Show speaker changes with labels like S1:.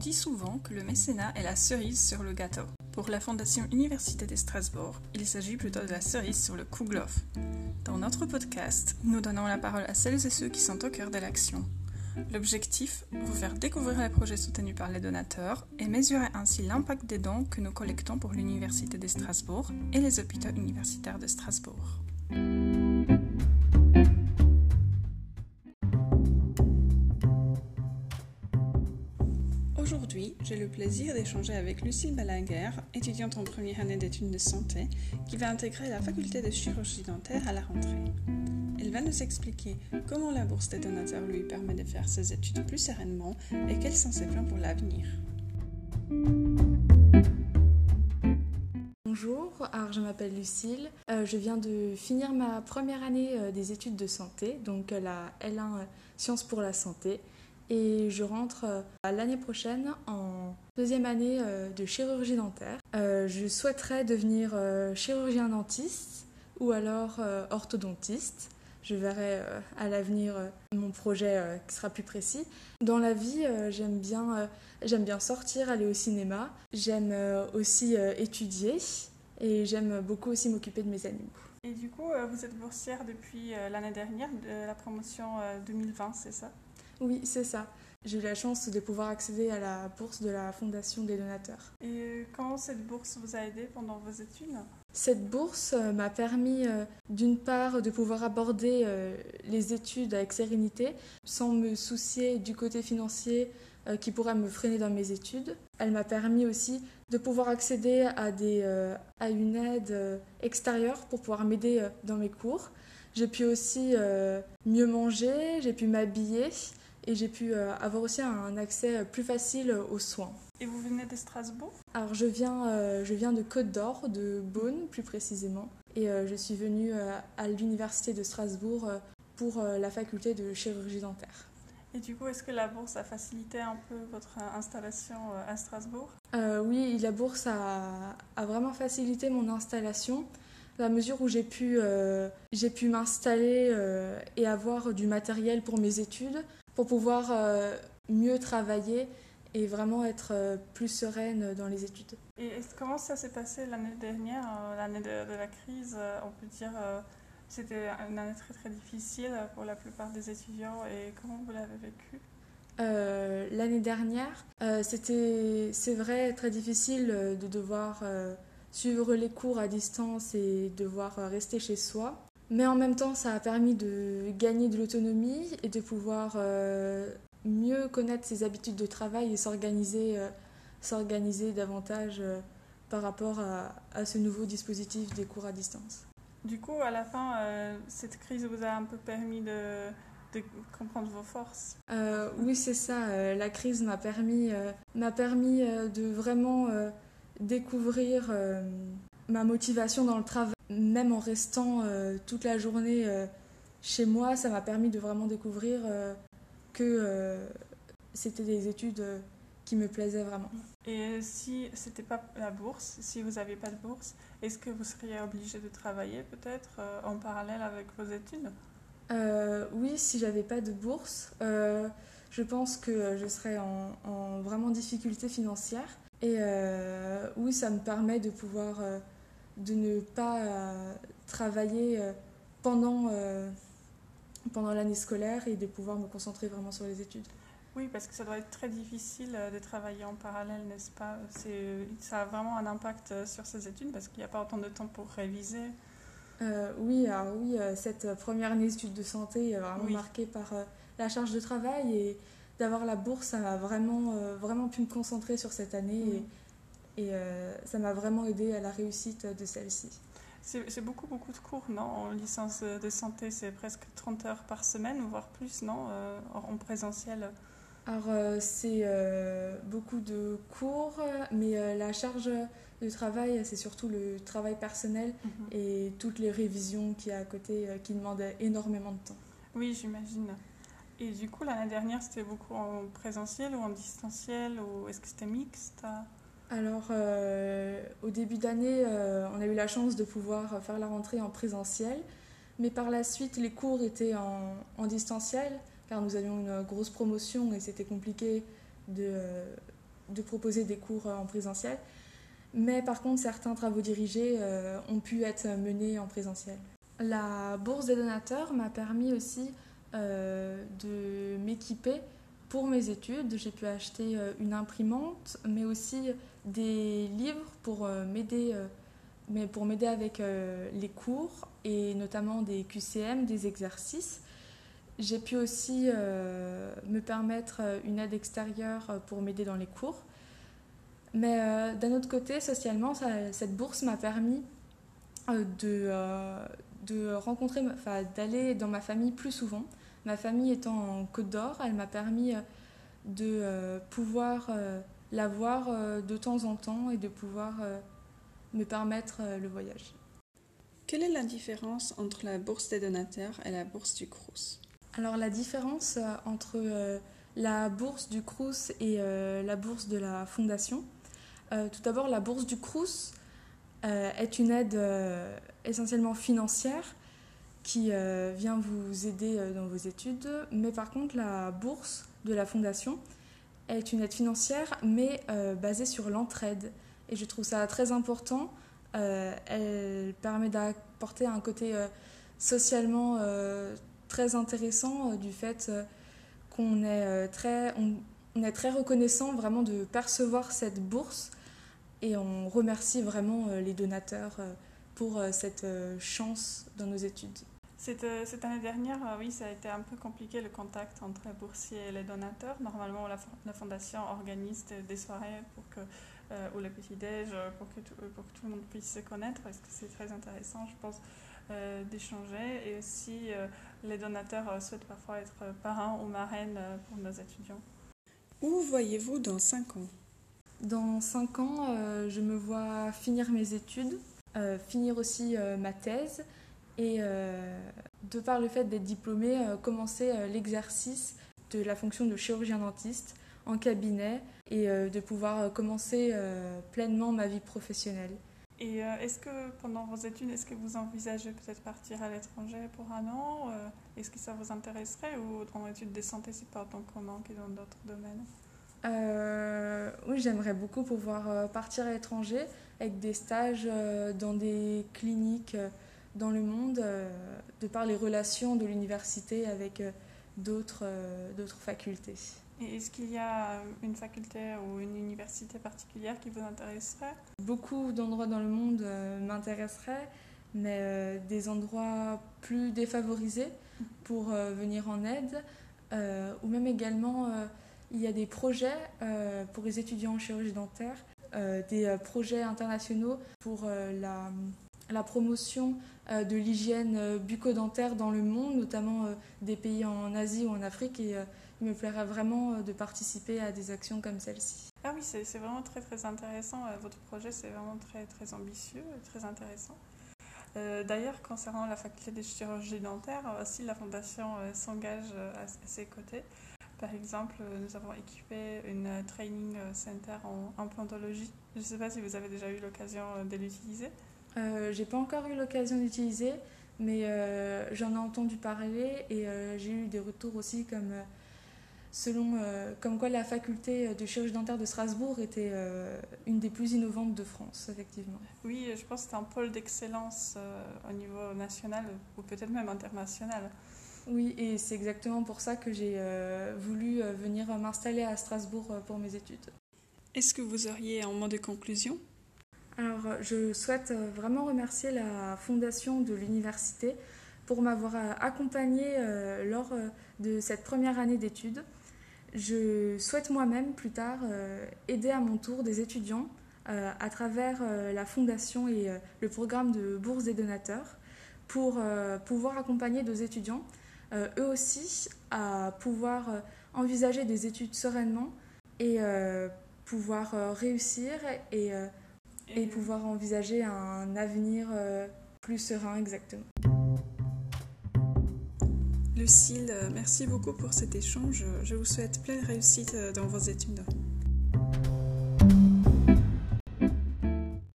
S1: dit souvent que le mécénat est la cerise sur le gâteau. Pour la Fondation Université de Strasbourg, il s'agit plutôt de la cerise sur le kouglof. Dans notre podcast, nous donnons la parole à celles et ceux qui sont au cœur de l'action. L'objectif, vous faire découvrir les projets soutenus par les donateurs et mesurer ainsi l'impact des dons que nous collectons pour l'Université de Strasbourg et les hôpitaux universitaires de Strasbourg. Plaisir d'échanger avec Lucille Balaguer, étudiante en première année d'études de santé, qui va intégrer la faculté de chirurgie dentaire à la rentrée. Elle va nous expliquer comment la bourse des donateurs lui permet de faire ses études plus sereinement et quels sont ses plans pour l'avenir.
S2: Bonjour, je m'appelle Lucille, euh, je viens de finir ma première année euh, des études de santé, donc euh, la L1 Sciences pour la santé, et je rentre l'année prochaine en deuxième année de chirurgie dentaire. je souhaiterais devenir chirurgien dentiste ou alors orthodontiste. Je verrai à l'avenir mon projet qui sera plus précis. Dans la vie, j'aime bien, j'aime bien sortir, aller au cinéma. J'aime aussi étudier et j'aime beaucoup aussi m'occuper de mes animaux.
S1: Et du coup, vous êtes boursière depuis l'année dernière de la promotion 2020, c'est ça?
S2: Oui, c'est ça. J'ai eu la chance de pouvoir accéder à la bourse de la Fondation des donateurs.
S1: Et comment cette bourse vous a aidé pendant vos études?
S2: Cette bourse euh, m'a permis euh, d'une part de pouvoir aborder euh, les études avec sérénité sans me soucier du côté financier qui pourrait me freiner dans mes études. Elle m'a permis aussi de pouvoir accéder à, des, à une aide extérieure pour pouvoir m'aider dans mes cours. J'ai pu aussi mieux manger, j'ai pu m'habiller et j'ai pu euh, avoir aussi un accès plus facile aux soins.
S1: Et vous venez de Strasbourg?
S2: Alors je viens, euh, je viens de Côte d'Or, de Beaune plus précisément, et euh, je suis venue à l'université de Strasbourg pour la faculté de chirurgie dentaire.
S1: Et du coup, est-ce que la bourse a facilité un peu votre installation à Strasbourg?
S2: Oui, la bourse a, a, vraiment facilité mon installation la mesure où j'ai pu, j'ai pu m'installer et avoir du matériel pour mes études pour pouvoir euh, mieux travailler et vraiment être euh, plus sereine dans les études.
S1: Et comment ça s'est passé l'année dernière, euh, l'année de, la crise On peut dire c'était une année très très difficile pour la plupart des étudiants et comment vous l'avez vécu?
S2: L'année dernière, c'était, c'est vrai, très difficile de devoir suivre les cours à distance et devoir rester chez soi. Mais en même temps, ça a permis de gagner de l'autonomie et de pouvoir euh, mieux connaître ses habitudes de travail et s'organiser, euh, s'organiser davantage euh, par rapport à, ce nouveau dispositif des cours à distance.
S1: Du coup, à la fin, cette crise vous a un peu permis de, de comprendre vos forces?
S2: Oui, c'est ça. la crise m'a permis, m'a permis de vraiment découvrir ma motivation dans le travail même en restant euh, toute la journée euh, chez moi, ça m'a permis de vraiment découvrir euh, que c'était des études qui me plaisaient vraiment.
S1: Et si c'était pas la bourse, si vous n'aviez pas de bourse, est-ce que vous seriez obligé de travailler peut-être en parallèle avec vos études?
S2: Oui, si j'avais pas de bourse, je pense que je serais en, en vraiment difficulté financière. Et oui, ça me permet de pouvoir de ne pas euh, travailler euh, pendant, euh, pendant l'année scolaire et de pouvoir me concentrer vraiment sur les études.
S1: Oui, parce que ça doit être très difficile de travailler en parallèle, n'est-ce pas? Ça a vraiment un impact sur ces études parce qu'il n'y a pas autant de temps pour réviser.
S2: oui, alors oui, cette première année d'études de santé est vraiment marquée par la charge de travail et d'avoir la bourse, ça m'a vraiment, vraiment pu me concentrer sur cette année. Et, et euh, ça m'a vraiment aidé à la réussite de celle-ci.
S1: C'est beaucoup, beaucoup de cours, non? En licence de santé, c'est presque 30 heures par semaine, voire plus, non? Euh, En présentiel
S2: Alors, euh, c'est beaucoup de cours, mais la charge de travail, c'est surtout le travail personnel mhm. et toutes les révisions qu'il y a à côté qui demandent énormément de temps.
S1: Oui, j'imagine. Et du coup, l'année dernière, c'était beaucoup en présentiel ou en distanciel ou est-ce que c'était mixte?
S2: Alors, euh, au début d'année, euh, on a eu la chance de pouvoir faire la rentrée en présentiel, mais par la suite, les cours étaient en, distanciel, car nous avions une grosse promotion et c'était compliqué de, de proposer des cours en présentiel. Mais par contre, certains travaux dirigés ont pu être menés en présentiel. La bourse des donateurs m'a permis aussi de m'équiper pour mes études. J'ai pu acheter une imprimante, mais aussi des livres pour m'aider mais pour m'aider avec les cours et notamment des QCM, des exercices. J'ai pu aussi euh, me permettre euh, une aide extérieure euh, pour m'aider dans les cours. Mais d'un autre côté, socialement, cette bourse m'a permis de rencontrer, enfin, d'aller dans ma famille plus souvent. Ma famille étant en Côte d'Or, elle m'a permis de pouvoir la voir de temps en temps et de pouvoir me permettre le voyage.
S1: Quelle est la différence entre la bourse des donateurs et la bourse du Crous?
S2: Alors la différence euh, entre euh, la bourse du Crous et euh, la bourse de la Fondation, tout d'abord la bourse du Crous est une aide essentiellement financière qui vient vous aider dans vos études, mais par contre la bourse de la Fondation est une aide financière mais basée sur l'entraide. Et je trouve ça très important. Euh, elle permet d'apporter un côté euh, socialement euh, très intéressant du fait qu'on est, très, on, est très reconnaissant vraiment de percevoir cette bourse. Et on remercie vraiment les donateurs pour cette chance dans nos études.
S1: Cette, cette, année dernière, oui, ça a été un peu compliqué le contact entre les boursiers et les donateurs. Normalement, la, la Fondation organise des soirées pour que euh, ou le petit-déj euh, pour, que tout, pour que tout le monde puisse se connaître, parce que c'est très intéressant, je pense, euh, d'échanger. Et aussi, les donateurs souhaitent parfois être parrains ou marraines pour nos étudiants. Où voyez-vous dans 5 ans?
S2: Dans 5 ans, je me vois finir mes études, finir aussi ma thèse et, de par le fait d'être diplômée, commencer l'exercice de la fonction de chirurgien dentiste en cabinet et euh, de pouvoir euh, commencer euh, pleinement ma vie professionnelle.
S1: Et est-ce que pendant vos études, est-ce que vous envisagez peut-être partir à l'étranger pour un an Est-ce que ça vous intéresserait ou dans l'étude des santé, c'est pas autant commun que dans d'autres domaines?
S2: Oui, j'aimerais beaucoup pouvoir partir à l'étranger avec des stages dans des cliniques dans le monde, de par les relations de l'université avec d'autres facultés.
S1: Et est-ce qu'il y a une faculté ou une université particulière qui vous intéresserait?
S2: Beaucoup d'endroits dans le monde euh, m'intéresseraient, mais euh, des endroits plus défavorisés pour euh, venir en aide, ou même également il y a des projets pour les étudiants en chirurgie dentaire, des projets internationaux pour la, promotion de l'hygiène bucco-dentaire dans le monde, notamment des pays en Asie ou en Afrique. Et il me plairait vraiment euh, de participer à des actions comme celle-ci.
S1: Ah oui, c'est vraiment très très intéressant. Euh, votre projet, c'est vraiment très très ambitieux très intéressant. Euh, d'ailleurs, concernant la faculté de chirurgie dentaire, aussi la Fondation s'engage à, ses côtés. Par exemple, nous avons équipé une training center en implantologie. Je ne sais pas si vous avez déjà eu l'occasion de l'utiliser.
S2: Euh, j'ai pas encore eu l'occasion d'utiliser, mais j'en ai entendu parler et j'ai eu des retours aussi comme selon euh, comme quoi la faculté de chirurgie dentaire de Strasbourg était euh, une des plus innovantes de France, effectivement.
S1: Oui, je pense que c'est un pôle d'excellence euh, au niveau national ou peut-être même international.
S2: Oui, et c'est exactement pour ça que j'ai voulu venir m'installer à Strasbourg pour mes études.
S1: Est-ce que vous auriez un mot de conclusion?
S2: Alors, je souhaite vraiment remercier la fondation de l'université pour m'avoir accompagnée lors de cette première année d'études. Je souhaite moi-même plus tard euh, aider à mon tour des étudiants euh, à travers euh, la fondation et le programme de bourse des donateurs pour pouvoir accompagner nos étudiants, eux aussi, à pouvoir envisager des études sereinement et pouvoir réussir et, et pouvoir envisager un avenir plus serein exactement.
S1: Lucille, merci beaucoup pour cet échange. Je vous souhaite pleine réussite dans vos études.